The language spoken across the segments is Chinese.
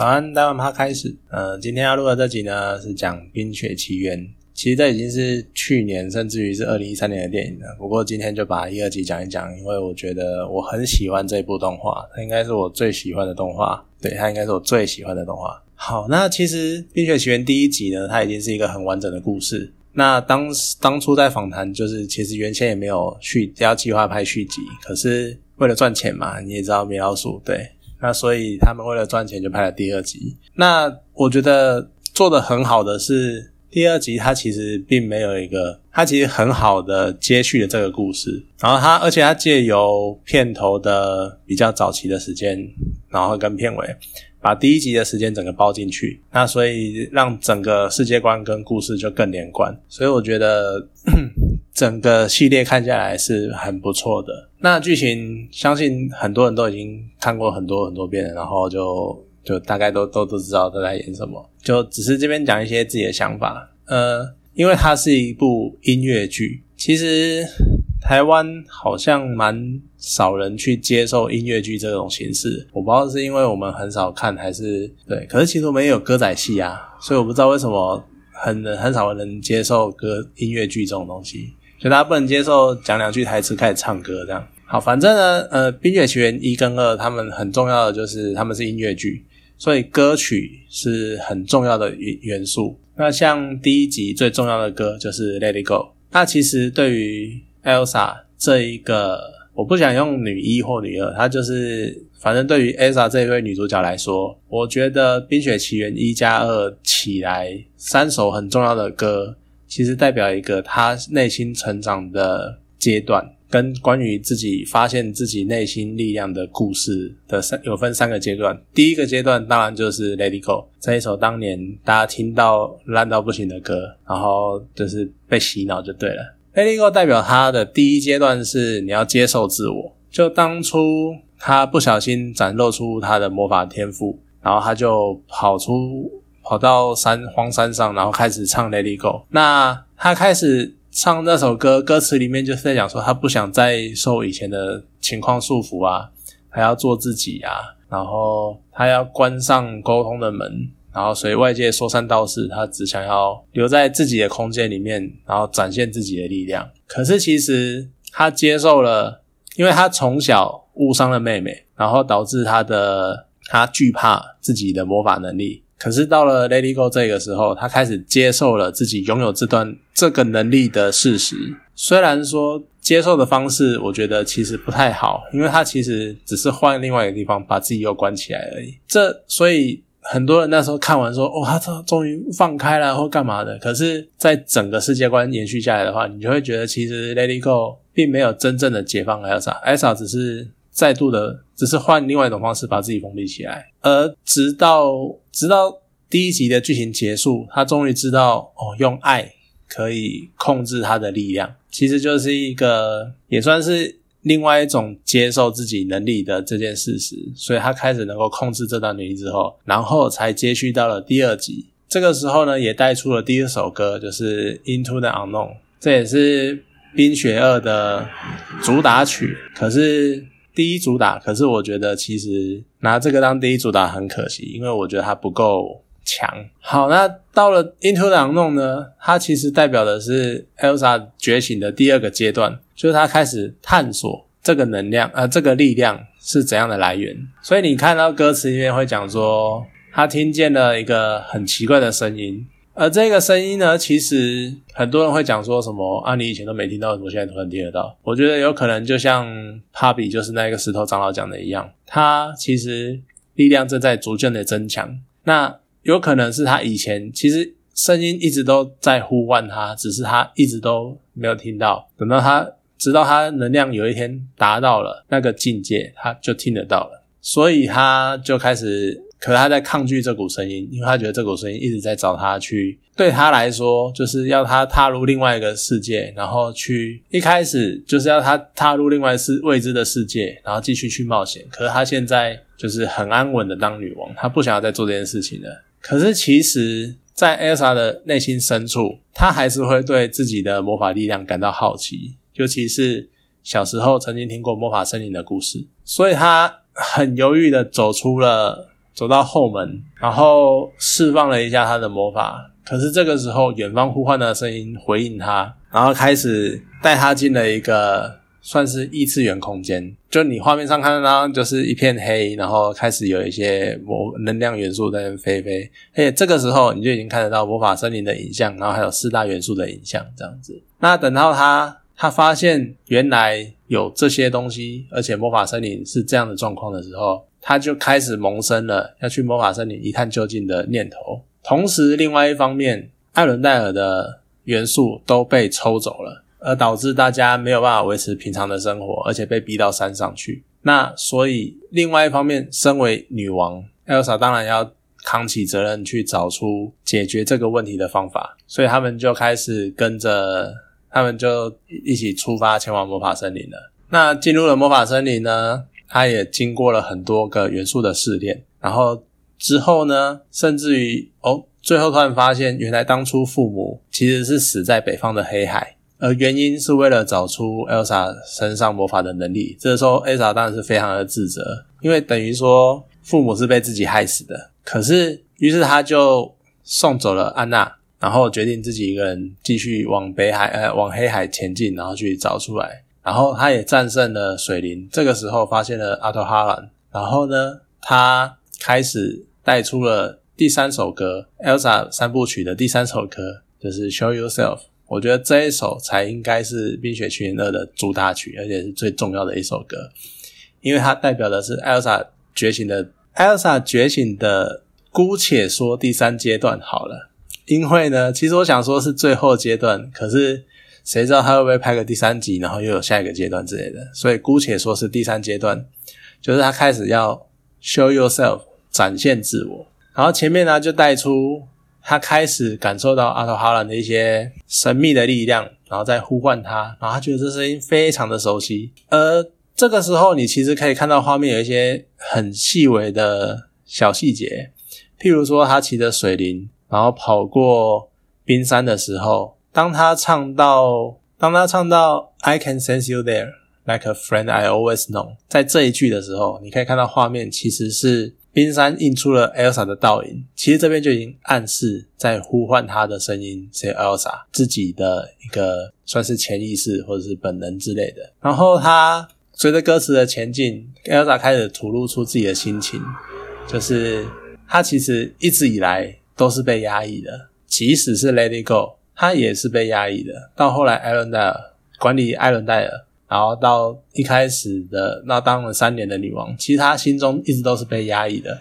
早安，台湾趴开始。呃，今天要录的这集呢是讲《冰雪奇缘》，其实这已经是去年甚至于是二零一三年的电影了。不过今天就把一、二集讲一讲，因为我觉得我很喜欢这部动画，它应该是我最喜欢的动画。对，它应该是我最喜欢的动画。好，那其实《冰雪奇缘》第一集呢，它已经是一个很完整的故事。那当当初在访谈，就是其实原先也没有续要计划拍续集，可是为了赚钱嘛，你也知道米老鼠对。那所以他们为了赚钱就拍了第二集。那我觉得做的很好的是第二集，它其实并没有一个，它其实很好的接续了这个故事。然后它，而且它借由片头的比较早期的时间，然后跟片尾把第一集的时间整个包进去。那所以让整个世界观跟故事就更连贯。所以我觉得。整个系列看下来是很不错的。那剧情相信很多人都已经看过很多很多遍，然后就就大概都都都知道都在演什么。就只是这边讲一些自己的想法。呃，因为它是一部音乐剧，其实台湾好像蛮少人去接受音乐剧这种形式。我不知道是因为我们很少看，还是对。可是其实我们也有歌仔戏啊，所以我不知道为什么很很少人接受歌音乐剧这种东西。就大家不能接受讲两句台词开始唱歌这样。好，反正呢，呃，《冰雪奇缘》一跟二，他们很重要的就是他们是音乐剧，所以歌曲是很重要的元元素。那像第一集最重要的歌就是《Let It Go》。那其实对于 Elsa 这一个，我不想用女一或女二，她就是反正对于 Elsa 这一位女主角来说，我觉得《冰雪奇缘》一加二起来三首很重要的歌。其实代表一个他内心成长的阶段，跟关于自己发现自己内心力量的故事的三有分三个阶段。第一个阶段当然就是《Let It Go》这一首当年大家听到烂到不行的歌，然后就是被洗脑就对了。《Let It Go》代表他的第一阶段是你要接受自我，就当初他不小心展露出他的魔法天赋，然后他就跑出。跑到山荒山上，然后开始唱《Let It Go》。那他开始唱那首歌，歌词里面就是在讲说，他不想再受以前的情况束缚啊，他要做自己啊。然后他要关上沟通的门，然后随外界说三道四，他只想要留在自己的空间里面，然后展现自己的力量。可是其实他接受了，因为他从小误伤了妹妹，然后导致他的他惧怕自己的魔法能力。可是到了 Let It Go 这个时候，他开始接受了自己拥有这段这个能力的事实。虽然说接受的方式，我觉得其实不太好，因为他其实只是换另外一个地方把自己又关起来而已。这所以很多人那时候看完说：“哦，他终终于放开了，或干嘛的。”可是，在整个世界观延续下来的话，你就会觉得其实 Let It Go 并没有真正的解放 Elsa，Elsa 只是。再度的，只是换另外一种方式把自己封闭起来，而直到直到第一集的剧情结束，他终于知道哦，用爱可以控制他的力量，其实就是一个也算是另外一种接受自己能力的这件事实，所以他开始能够控制这段能力之后，然后才接续到了第二集。这个时候呢，也带出了第一首歌，就是《Into the Unknown》，这也是《冰雪二》的主打曲，可是。第一主打，可是我觉得其实拿这个当第一主打很可惜，因为我觉得它不够强。好，那到了 Into the Unknown 呢，它其实代表的是 Elsa 觉醒的第二个阶段，就是他开始探索这个能量，呃，这个力量是怎样的来源。所以你看到歌词里面会讲说，他听见了一个很奇怪的声音。而这个声音呢，其实很多人会讲说什么啊？你以前都没听到，怎么现在突然听得到？我觉得有可能就像帕比，就是那个石头长老讲的一样，他其实力量正在逐渐的增强。那有可能是他以前其实声音一直都在呼唤他，只是他一直都没有听到。等到他直到他能量有一天达到了那个境界，他就听得到了，所以他就开始。可是他在抗拒这股声音，因为他觉得这股声音一直在找他去，对他来说就是要他踏入另外一个世界，然后去一开始就是要他踏入另外世未知的世界，然后继续去冒险。可是他现在就是很安稳的当女王，他不想要再做这件事情了。可是其实，在艾莎的内心深处，他还是会对自己的魔法力量感到好奇，尤其是小时候曾经听过魔法森林的故事，所以他很犹豫的走出了。走到后门，然后释放了一下他的魔法。可是这个时候，远方呼唤的声音回应他，然后开始带他进了一个算是异次元空间。就你画面上看到，就是一片黑，然后开始有一些魔能量元素在飞飞。而且这个时候，你就已经看得到魔法森林的影像，然后还有四大元素的影像，这样子。那等到他他发现原来有这些东西，而且魔法森林是这样的状况的时候，他就开始萌生了要去魔法森林一探究竟的念头。同时，另外一方面，艾伦戴尔的元素都被抽走了，而导致大家没有办法维持平常的生活，而且被逼到山上去。那所以，另外一方面，身为女王，艾尔莎当然要扛起责任，去找出解决这个问题的方法。所以，他们就开始跟着，他们就一起出发前往魔法森林了。那进入了魔法森林呢，他也经过了很多个元素的试炼，然后。之后呢，甚至于哦，最后突然发现，原来当初父母其实是死在北方的黑海，而原因是为了找出 Elsa 身上魔法的能力。这时候，Elsa 当然是非常的自责，因为等于说父母是被自己害死的。可是，于是他就送走了安娜，然后决定自己一个人继续往北海呃往黑海前进，然后去找出来。然后他也战胜了水灵，这个时候发现了阿托哈兰，然后呢，他开始。带出了第三首歌《Elsa》三部曲的第三首歌，就是《Show Yourself》。我觉得这一首才应该是《冰雪奇缘二》的主打曲，而且是最重要的一首歌，因为它代表的是 Elsa 觉醒的 Elsa 觉醒的，姑且说第三阶段好了。因为呢，其实我想说是最后阶段，可是谁知道他会不会拍个第三集，然后又有下一个阶段之类的？所以姑且说是第三阶段，就是他开始要 Show Yourself。展现自我，然后前面呢就带出他开始感受到阿托哈兰的一些神秘的力量，然后再呼唤他，然后他觉得这声音非常的熟悉。而这个时候，你其实可以看到画面有一些很细微的小细节，譬如说他骑着水灵，然后跑过冰山的时候，当他唱到当他唱到 I can sense you there like a friend I always know，在这一句的时候，你可以看到画面其实是。冰山映出了 Elsa 的倒影，其实这边就已经暗示在呼唤她的声音是 Elsa 自己的一个算是潜意识或者是本能之类的。然后他随着歌词的前进，Elsa 开始吐露出自己的心情，就是他其实一直以来都是被压抑的，即使是 Let It Go，他也是被压抑的。到后来，艾伦戴尔管理艾伦戴尔。然后到一开始的那当了三年的女王，其实她心中一直都是被压抑的。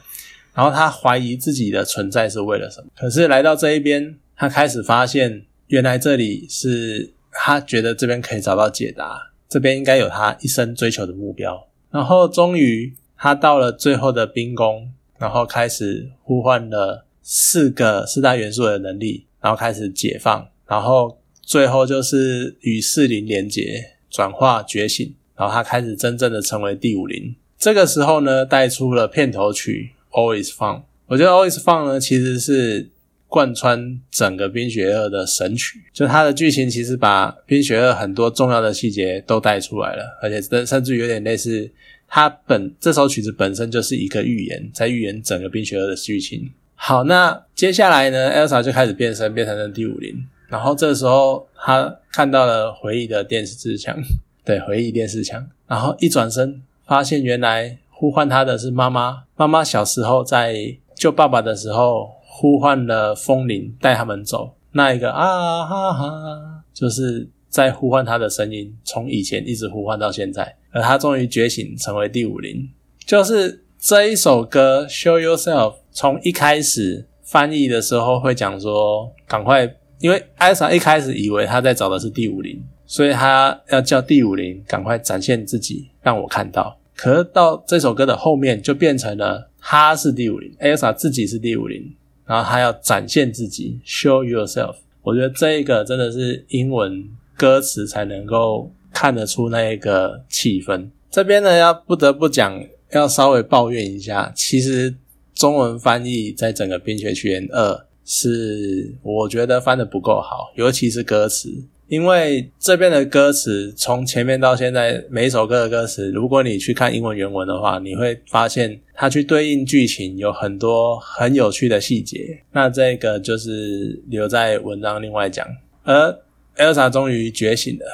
然后她怀疑自己的存在是为了什么？可是来到这一边，她开始发现，原来这里是她觉得这边可以找到解答，这边应该有她一生追求的目标。然后终于，她到了最后的冰宫，然后开始呼唤了四个四大元素的能力，然后开始解放，然后最后就是与四灵连接。转化觉醒，然后他开始真正的成为第五灵。这个时候呢，带出了片头曲《Always Fun》。我觉得《Always Fun》呢，其实是贯穿整个《冰雪二》的神曲。就它的剧情其实把《冰雪二》很多重要的细节都带出来了，而且甚甚至有点类似它本这首曲子本身就是一个预言，在预言整个《冰雪二》的剧情。好，那接下来呢，Elsa 就开始变身，变成了第五灵。然后这时候，他看到了回忆的电视墙，对，回忆电视墙。然后一转身，发现原来呼唤他的是妈妈。妈妈小时候在救爸爸的时候，呼唤了风铃带他们走。那一个啊哈哈，就是在呼唤他的声音，从以前一直呼唤到现在。而他终于觉醒，成为第五灵。就是这一首歌《Show Yourself》，从一开始翻译的时候会讲说，赶快。因为艾莎一开始以为他在找的是第五零，所以他要叫第五零赶快展现自己，让我看到。可是到这首歌的后面，就变成了他是第五零，艾莎自己是第五零，然后他要展现自己，show yourself。我觉得这一个真的是英文歌词才能够看得出那一个气氛。这边呢，要不得不讲，要稍微抱怨一下，其实中文翻译在整个《冰雪奇缘二》。是我觉得翻的不够好，尤其是歌词，因为这边的歌词从前面到现在每一首歌的歌词，如果你去看英文原文的话，你会发现它去对应剧情有很多很有趣的细节。那这个就是留在文章另外讲。而 Elsa 终于觉醒了，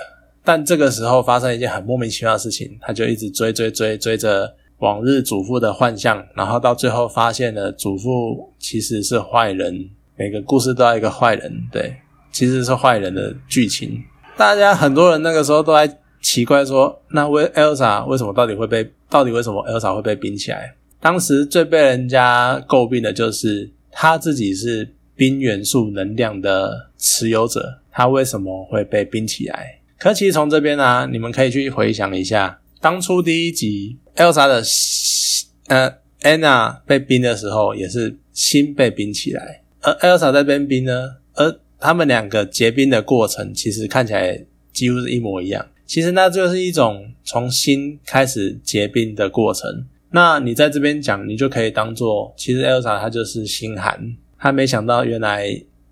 但这个时候发生一件很莫名其妙的事情，他就一直追追追追着往日祖父的幻象，然后到最后发现了祖父其实是坏人。每个故事都要一个坏人，对。其实是坏人的剧情，大家很多人那个时候都在奇怪说，那为 Elsa 为什么到底会被，到底为什么 Elsa 会被冰起来？当时最被人家诟病的就是他自己是冰元素能量的持有者，他为什么会被冰起来？可其实从这边呢，你们可以去回想一下，当初第一集 Elsa 的呃 Anna 被冰的时候，也是心被冰起来，而 Elsa 在边冰呢，而他们两个结冰的过程，其实看起来几乎是一模一样。其实那就是一种从心开始结冰的过程。那你在这边讲，你就可以当做，其实 Elsa 她就是心寒，她没想到原来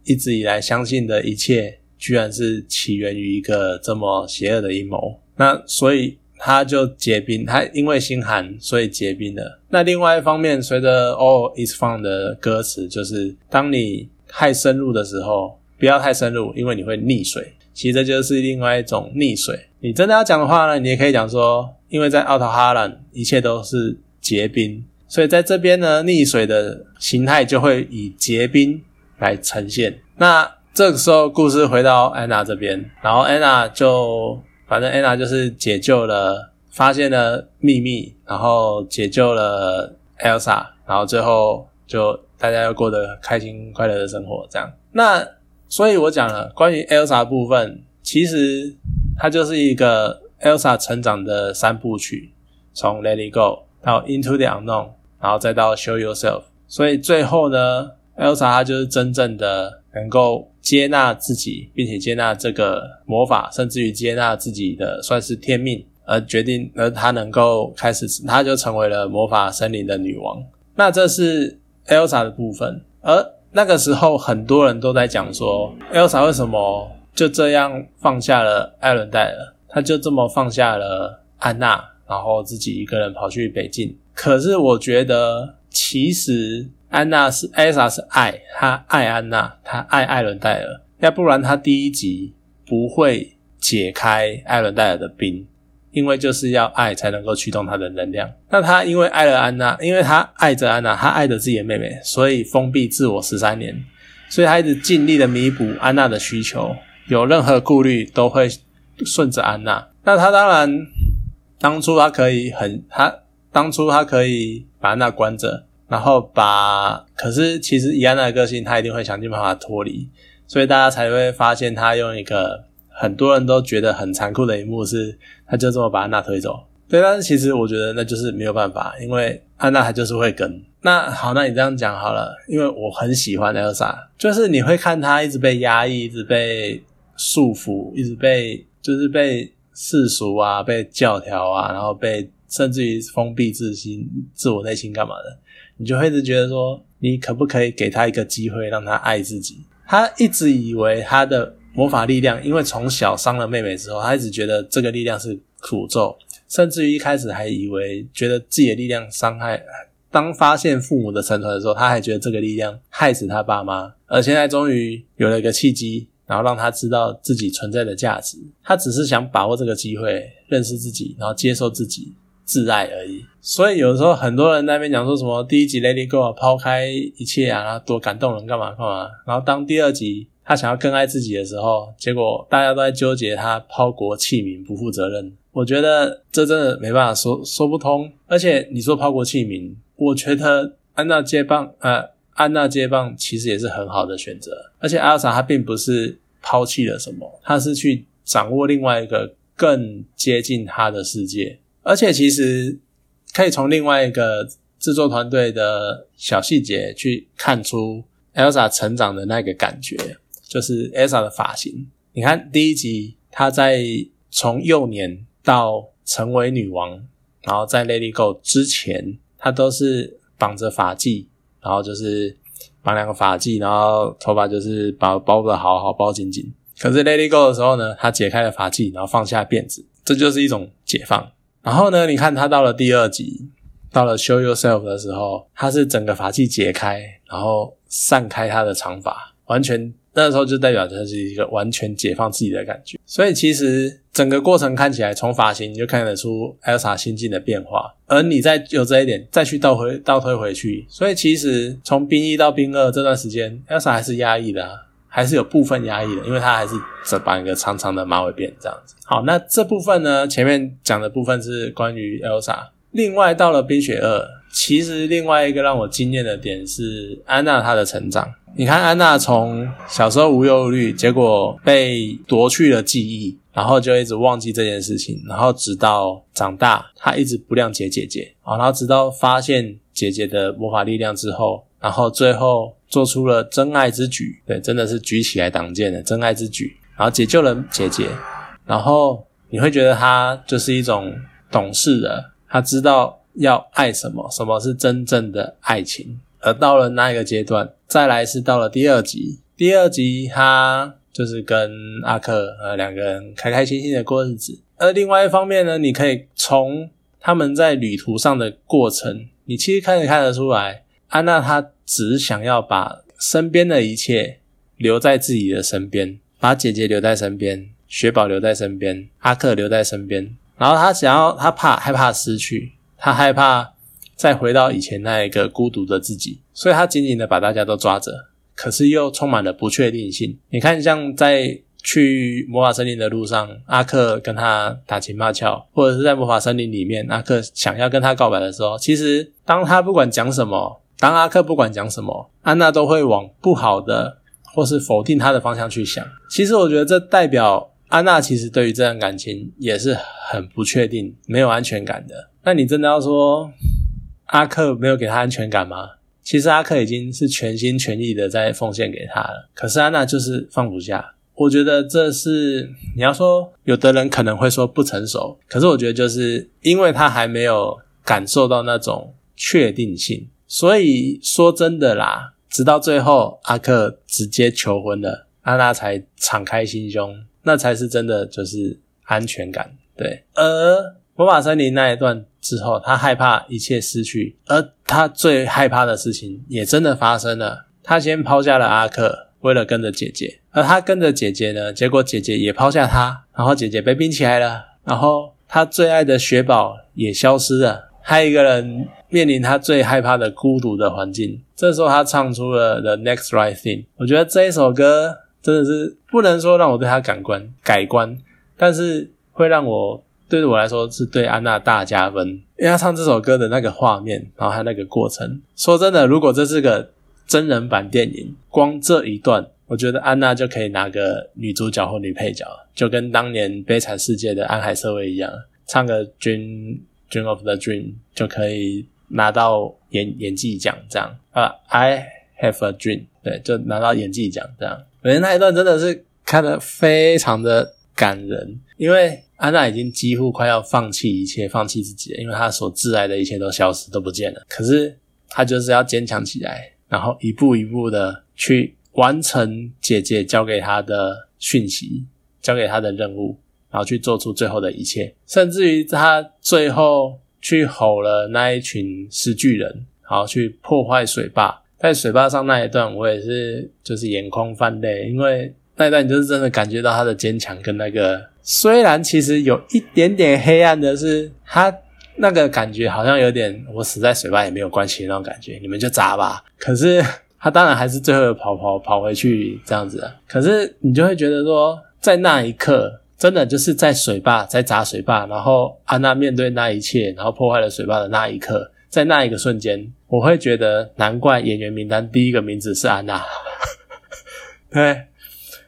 一直以来相信的一切，居然是起源于一个这么邪恶的阴谋。那所以他就结冰，他因为心寒，所以结冰了。那另外一方面，随着 All Is Fun 的歌词，就是当你太深入的时候。不要太深入，因为你会溺水。其实这就是另外一种溺水。你真的要讲的话呢，你也可以讲说，因为在奥特哈兰一切都是结冰，所以在这边呢，溺水的形态就会以结冰来呈现。那这个时候，故事回到安娜这边，然后安娜就反正安娜就是解救了，发现了秘密，然后解救了 Elsa，然后最后就大家又过得开心快乐的生活，这样。那所以我讲了关于 Elsa 部分，其实它就是一个 Elsa 成长的三部曲，从 Let It Go 到 Into the Unknown，然后再到 Show Yourself。所以最后呢，Elsa 她就是真正的能够接纳自己，并且接纳这个魔法，甚至于接纳自己的算是天命，而决定，而她能够开始，她就成为了魔法森林的女王。那这是 Elsa 的部分，而那个时候，很多人都在讲说，Elsa 为什么就这样放下了艾伦戴尔？他就这么放下了安娜，然后自己一个人跑去北境。可是我觉得，其实安娜是 Elsa 是爱，她爱安娜，她爱艾伦戴尔。要不然，他第一集不会解开艾伦戴尔的冰。因为就是要爱才能够驱动他的能量。那他因为爱了安娜，因为他爱着安娜，他爱着自己的妹妹，所以封闭自我十三年。所以他一直尽力的弥补安娜的需求，有任何顾虑都会顺着安娜。那他当然当初他可以很，他当初他可以把安娜关着，然后把，可是其实以安娜的个性，他一定会想尽办法脱离。所以大家才会发现他用一个。很多人都觉得很残酷的一幕是，他就这么把安娜推走。对，但是其实我觉得那就是没有办法，因为安娜她就是会跟。那好，那你这样讲好了，因为我很喜欢 Elsa，就是你会看她一直被压抑，一直被束缚，一直被就是被世俗啊，被教条啊，然后被甚至于封闭自心、自我内心干嘛的，你就会一直觉得说，你可不可以给他一个机会，让他爱自己？他一直以为他的。魔法力量，因为从小伤了妹妹之后，他一直觉得这个力量是诅咒，甚至于一开始还以为觉得自己的力量伤害。当发现父母的沉船的时候，他还觉得这个力量害死他爸妈。而现在终于有了一个契机，然后让他知道自己存在的价值。他只是想把握这个机会，认识自己，然后接受自己，自爱而已。所以有时候很多人那边讲说什么第一集 Lady Go 抛开一切啊，多感动人干嘛干嘛。然后当第二集。他想要更爱自己的时候，结果大家都在纠结他抛国弃民、不负责任。我觉得这真的没办法说说不通。而且你说抛国弃民，我觉得安娜接棒，呃，安娜接棒其实也是很好的选择。而且阿尔莎她并不是抛弃了什么，她是去掌握另外一个更接近她的世界。而且其实可以从另外一个制作团队的小细节去看出 Elsa 成长的那个感觉。就是 Elsa 的发型，你看第一集，她在从幼年到成为女王，然后在 Lady Go 之前，她都是绑着发髻，然后就是绑两个发髻，然后头发就是包包的好好包紧紧。可是 Let It Go 的时候呢，她解开了发髻，然后放下辫子，这就是一种解放。然后呢，你看他到了第二集，到了 Show Yourself 的时候，他是整个法器解开，然后散开他的长发，完全。那时候就代表着是一个完全解放自己的感觉，所以其实整个过程看起来，从发型你就看得出 Elsa 心境的变化，而你再有这一点再去倒回倒推回去，所以其实从兵一到兵二这段时间，Elsa 还是压抑的，还是有部分压抑的，因为他还是只绑一个长长的马尾辫这样子。好，那这部分呢，前面讲的部分是关于 Elsa，另外到了冰雪二，其实另外一个让我惊艳的点是安娜她的成长。你看，安娜从小时候无忧无虑，结果被夺去了记忆，然后就一直忘记这件事情，然后直到长大，她一直不谅解姐姐，然后直到发现姐姐的魔法力量之后，然后最后做出了真爱之举，对，真的是举起来挡剑的真爱之举，然后解救了姐姐，然后你会觉得她就是一种懂事的，她知道要爱什么，什么是真正的爱情。而到了那一个阶段，再来是到了第二集。第二集他就是跟阿克呃两个人开开心心的过日子。而另外一方面呢，你可以从他们在旅途上的过程，你其实看得看得出来，安娜她只想要把身边的一切留在自己的身边，把姐姐留在身边，雪宝留在身边，阿克留在身边。然后他想要，他怕害怕失去，他害怕。再回到以前那一个孤独的自己，所以他紧紧的把大家都抓着，可是又充满了不确定性。你看，像在去魔法森林的路上，阿克跟他打情骂俏，或者是在魔法森林里面，阿克想要跟他告白的时候，其实当他不管讲什么，当阿克不管讲什么，安娜都会往不好的或是否定他的方向去想。其实我觉得这代表安娜其实对于这段感情也是很不确定、没有安全感的。那你真的要说？阿克没有给他安全感吗？其实阿克已经是全心全意的在奉献给他了，可是安娜就是放不下。我觉得这是你要说，有的人可能会说不成熟，可是我觉得就是因为他还没有感受到那种确定性，所以说真的啦，直到最后阿克直接求婚了，安娜才敞开心胸，那才是真的就是安全感。对，而魔法森林那一段。之后，他害怕一切失去，而他最害怕的事情也真的发生了。他先抛下了阿克，为了跟着姐姐，而他跟着姐姐呢，结果姐姐也抛下他，然后姐姐被冰起来了，然后他最爱的雪宝也消失了，还有一个人面临他最害怕的孤独的环境。这时候，他唱出了 The Next Right Thing。我觉得这一首歌真的是不能说让我对他感官改观，但是会让我。对我来说，是对安娜大加分，因为他唱这首歌的那个画面，然后还有那个过程。说真的，如果这是个真人版电影，光这一段，我觉得安娜就可以拿个女主角或女配角，就跟当年《悲惨世界》的安海瑟薇一样，唱个《Dream Dream of the Dream》就可以拿到演演技奖这样啊。I have a dream，对，就拿到演技奖这样。我觉得那一段真的是看得非常的感人，因为。安娜已经几乎快要放弃一切，放弃自己了，因为她所挚爱的一切都消失，都不见了。可是她就是要坚强起来，然后一步一步的去完成姐姐交给她的讯息，交给她的任务，然后去做出最后的一切。甚至于她最后去吼了那一群石巨人，然后去破坏水坝，在水坝上那一段，我也是就是眼眶泛泪，因为那一段你就是真的感觉到他的坚强跟那个。虽然其实有一点点黑暗的是，他那个感觉好像有点我死在水坝也没有关系那种感觉，你们就砸吧。可是他当然还是最后跑跑跑回去这样子。可是你就会觉得说，在那一刻，真的就是在水坝在砸水坝，然后安娜面对那一切，然后破坏了水坝的那一刻，在那一个瞬间，我会觉得难怪演员名单第一个名字是安娜。对，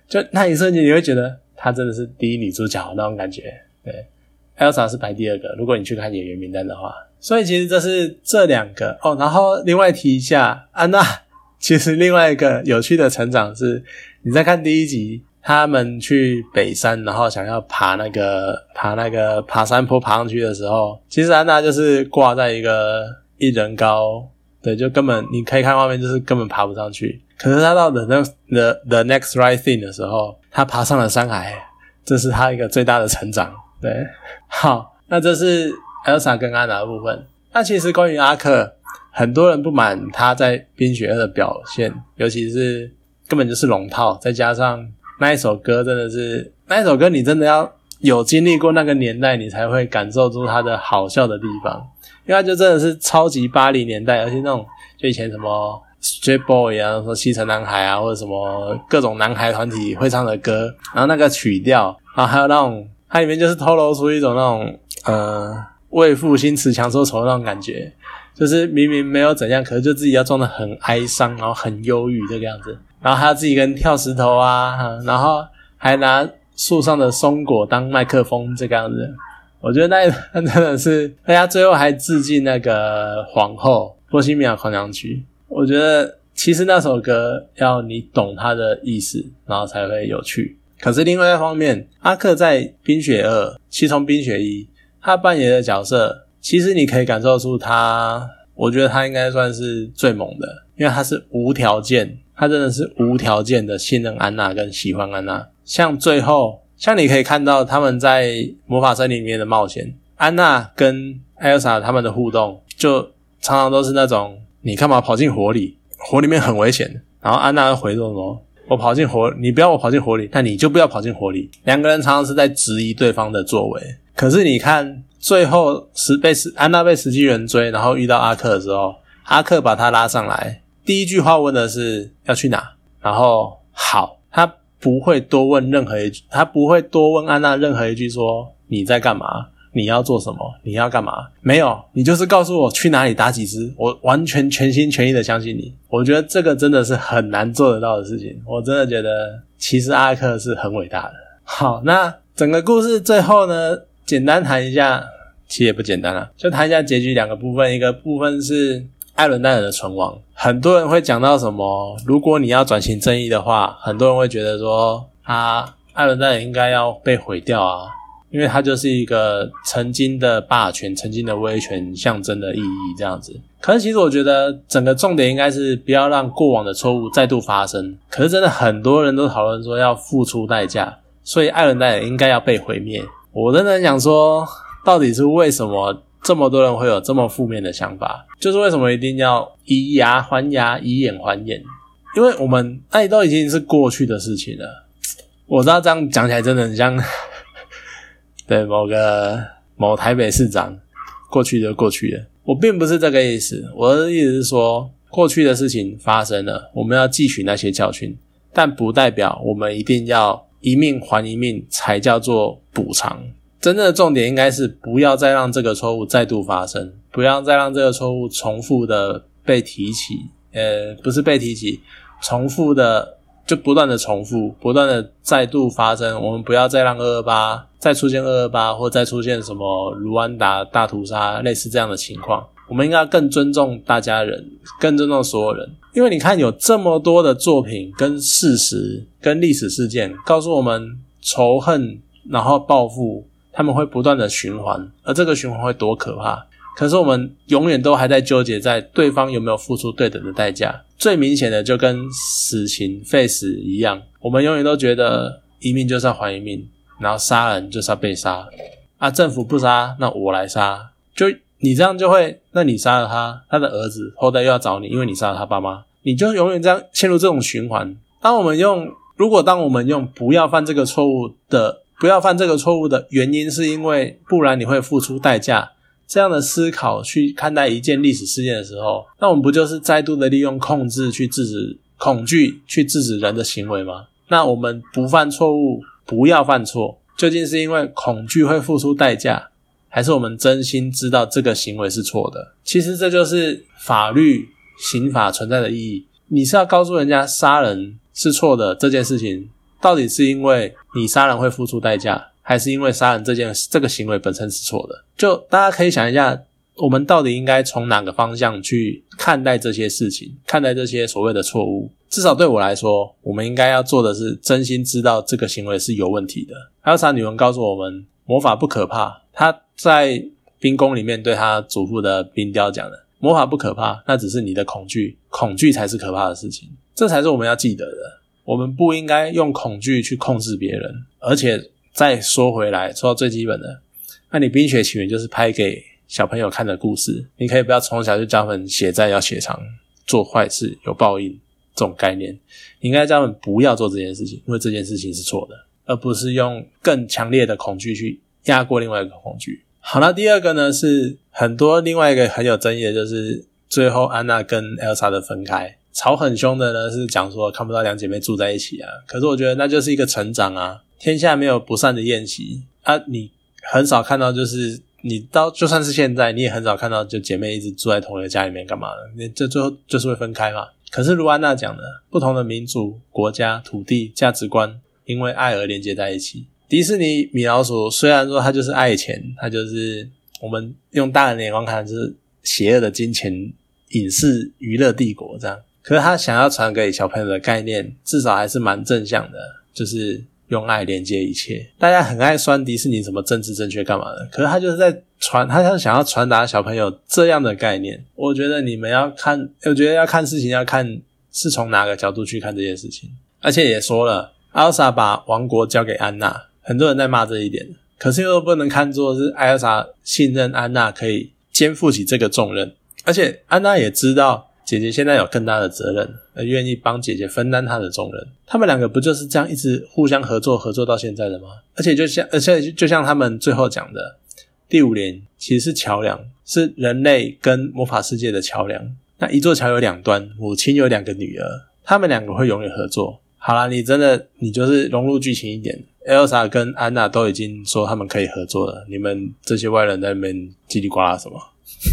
就那一瞬间你会觉得。她真的是第一女主角那种感觉，对，Elsa 是排第二个。如果你去看演员名单的话，所以其实这是这两个哦。然后另外提一下，安娜其实另外一个有趣的成长是，你在看第一集，他们去北山，然后想要爬那个爬那个爬山坡爬上去的时候，其实安娜就是挂在一个一人高对，就根本你可以看画面，就是根本爬不上去。可是他到 the next the the next right thing 的时候，他爬上了山海，这是他一个最大的成长。对，好，那这是 Elsa 跟安娜的部分。那其实关于阿克，很多人不满他在《冰雪二》的表现，尤其是根本就是龙套，再加上那一首歌，真的是那一首歌，你真的要有经历过那个年代，你才会感受出它的好笑的地方。因为它就真的是超级八零年代，而且那种就以前什么 Street Boy 啊，说西城男孩啊，或者什么各种男孩团体会唱的歌，然后那个曲调，然后还有那种它里面就是透露出一种那种呃为赋新词强说愁那种感觉，就是明明没有怎样，可是就自己要装的很哀伤，然后很忧郁这个样子，然后还要自己跟跳石头啊，然后还拿树上的松果当麦克风这个样子。我觉得那真的是，大家最后还致敬那个皇后《波西米亚狂想曲》。我觉得其实那首歌要你懂它的意思，然后才会有趣。可是另外一方面，阿克在《冰雪二》其从《冰雪一》他扮演的角色，其实你可以感受出他，我觉得他应该算是最猛的，因为他是无条件，他真的是无条件的信任安娜跟喜欢安娜，像最后。像你可以看到他们在魔法森林里面的冒险，安娜跟艾尔莎他们的互动，就常常都是那种你干嘛跑进火里？火里面很危险。然后安娜回说什么？我跑进火，你不要我跑进火里，那你就不要跑进火里。两个人常常是在质疑对方的作为。可是你看最后十被十安娜被十七人追，然后遇到阿克的时候，阿克把他拉上来，第一句话问的是要去哪？然后好，他。不会多问任何一句，他不会多问安娜任何一句，说你在干嘛，你要做什么，你要干嘛？没有，你就是告诉我去哪里打几只，我完全全心全意的相信你。我觉得这个真的是很难做得到的事情。我真的觉得，其实阿克是很伟大的。好，那整个故事最后呢，简单谈一下，其实也不简单了，就谈一下结局两个部分，一个部分是。艾伦戴尔的存亡，很多人会讲到什么？如果你要转型正义的话，很多人会觉得说，他艾伦戴尔应该要被毁掉啊，因为他就是一个曾经的霸权、曾经的威权象征的意义这样子。可是其实我觉得整个重点应该是不要让过往的错误再度发生。可是真的很多人都讨论说要付出代价，所以艾伦戴尔应该要被毁灭。我真的想说，到底是为什么？这么多人会有这么负面的想法，就是为什么一定要以牙还牙，以眼还眼？因为我们爱都已经是过去的事情了。我知道这样讲起来真的很像，对某个某台北市长，过去就过去了。我并不是这个意思，我的意思是说，过去的事情发生了，我们要汲取那些教训，但不代表我们一定要一命还一命才叫做补偿。真正的重点应该是不要再让这个错误再度发生，不要再让这个错误重复的被提起。呃，不是被提起，重复的就不断的重复，不断的再度发生。我们不要再让二二八再出现二二八，或再出现什么卢安达大屠杀类似这样的情况。我们应该更尊重大家人，更尊重所有人。因为你看，有这么多的作品跟事实、跟历史事件告诉我们，仇恨然后报复。他们会不断的循环，而这个循环会多可怕？可是我们永远都还在纠结在对方有没有付出对等的代价。最明显的就跟死刑废死一样，我们永远都觉得一命就是要还一命，然后杀人就是要被杀啊！政府不杀，那我来杀，就你这样就会，那你杀了他，他的儿子后代又要找你，因为你杀了他爸妈，你就永远这样陷入这种循环。当我们用，如果当我们用不要犯这个错误的。不要犯这个错误的原因，是因为不然你会付出代价。这样的思考去看待一件历史事件的时候，那我们不就是再度的利用控制去制止恐惧，去制止人的行为吗？那我们不犯错误，不要犯错，究竟是因为恐惧会付出代价，还是我们真心知道这个行为是错的？其实这就是法律刑法存在的意义。你是要告诉人家杀人是错的这件事情。到底是因为你杀人会付出代价，还是因为杀人这件这个行为本身是错的？就大家可以想一下，我们到底应该从哪个方向去看待这些事情，看待这些所谓的错误？至少对我来说，我们应该要做的是真心知道这个行为是有问题的。还有啥女人告诉我们，魔法不可怕。她在冰宫里面对她祖父的冰雕讲的，魔法不可怕，那只是你的恐惧，恐惧才是可怕的事情，这才是我们要记得的。我们不应该用恐惧去控制别人，而且再说回来，说到最基本的，那你《冰雪奇缘》就是拍给小朋友看的故事，你可以不要从小就教他们血债要血偿，做坏事有报应这种概念，你应该教他们不要做这件事情，因为这件事情是错的，而不是用更强烈的恐惧去压过另外一个恐惧。好了，第二个呢是很多另外一个很有争议的，就是最后安娜跟 Elsa 的分开。吵很凶的呢，是讲说看不到两姐妹住在一起啊。可是我觉得那就是一个成长啊。天下没有不散的宴席啊，你很少看到，就是你到就算是现在，你也很少看到就姐妹一直住在同一个家里面干嘛的。你这最后就是会分开嘛。可是卢安娜讲的，不同的民族、国家、土地、价值观，因为爱而连接在一起。迪士尼米老鼠虽然说它就是爱钱，它就是我们用大人的眼光看，就是邪恶的金钱、影视娱乐帝国这样。可是他想要传给小朋友的概念，至少还是蛮正向的，就是用爱连接一切。大家很爱酸迪士尼什么政治正确干嘛的，可是他就是在传，他想想要传达小朋友这样的概念。我觉得你们要看，我觉得要看事情要看是从哪个角度去看这件事情。而且也说了，艾尔莎把王国交给安娜，很多人在骂这一点，可是又不能看作是艾尔莎信任安娜可以肩负起这个重任，而且安娜也知道。姐姐现在有更大的责任，而愿意帮姐姐分担她的重任。他们两个不就是这样一直互相合作，合作到现在的吗？而且就像，而且就像他们最后讲的，第五年其实是桥梁，是人类跟魔法世界的桥梁。那一座桥有两端，母亲有两个女儿，他们两个会永远合作。好啦，你真的你就是融入剧情一点，Elsa 跟安娜都已经说他们可以合作了，你们这些外人在那边叽里呱啦什么，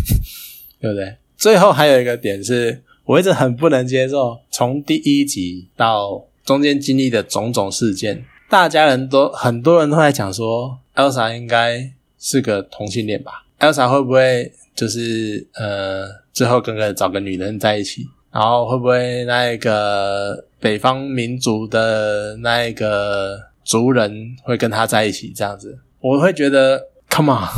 对不对？最后还有一个点是，我一直很不能接受，从第一集到中间经历的种种事件，大家人都很多人都在讲说，Elsa 应该是个同性恋吧？Elsa 会不会就是呃，最后跟个找个女人在一起？然后会不会那一个北方民族的那一个族人会跟他在一起？这样子，我会觉得，Come on，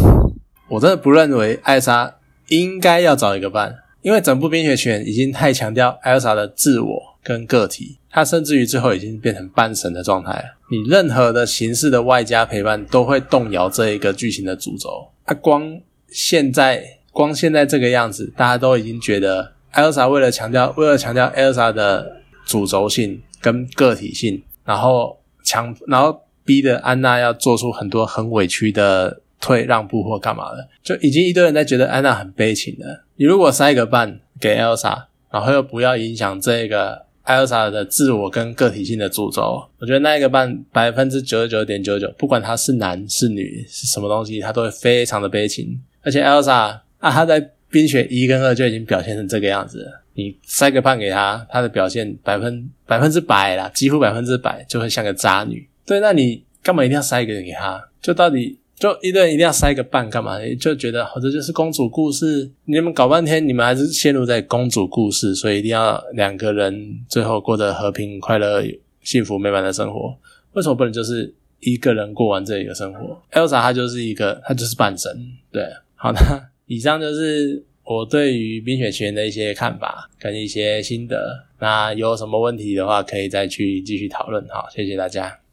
我真的不认为艾莎。应该要找一个伴，因为整部《冰雪奇缘》已经太强调艾莎的自我跟个体，她甚至于最后已经变成半神的状态了。你任何的形式的外加陪伴都会动摇这一个剧情的主轴。啊，光现在光现在这个样子，大家都已经觉得艾莎为了强调为了强调艾莎的主轴性跟个体性，然后强然后逼的安娜要做出很多很委屈的。退让步或干嘛的，就已经一堆人在觉得安娜很悲情了。你如果塞一个半给 Elsa，然后又不要影响这个 Elsa 的自我跟个体性的诅咒，我觉得那一个半百分之九十九点九九，不管他是男是女是什么东西，他都会非常的悲情。而且 Elsa 啊，他在冰雪一跟二就已经表现成这个样子了。你塞个半给他，他的表现百分百分之百啦，几乎百分之百就会像个渣女。对，那你干嘛一定要塞一个人给他？就到底？就一顿一定要塞个半干嘛？就觉得好这就是公主故事，你们搞半天，你们还是陷入在公主故事，所以一定要两个人最后过得和平、快乐、幸福、美满的生活。为什么不能就是一个人过完这一个生活？Elsa 她就是一个，她就是半神。对，好的，以上就是我对于《冰雪奇缘》的一些看法跟一些心得。那有什么问题的话，可以再去继续讨论。好，谢谢大家。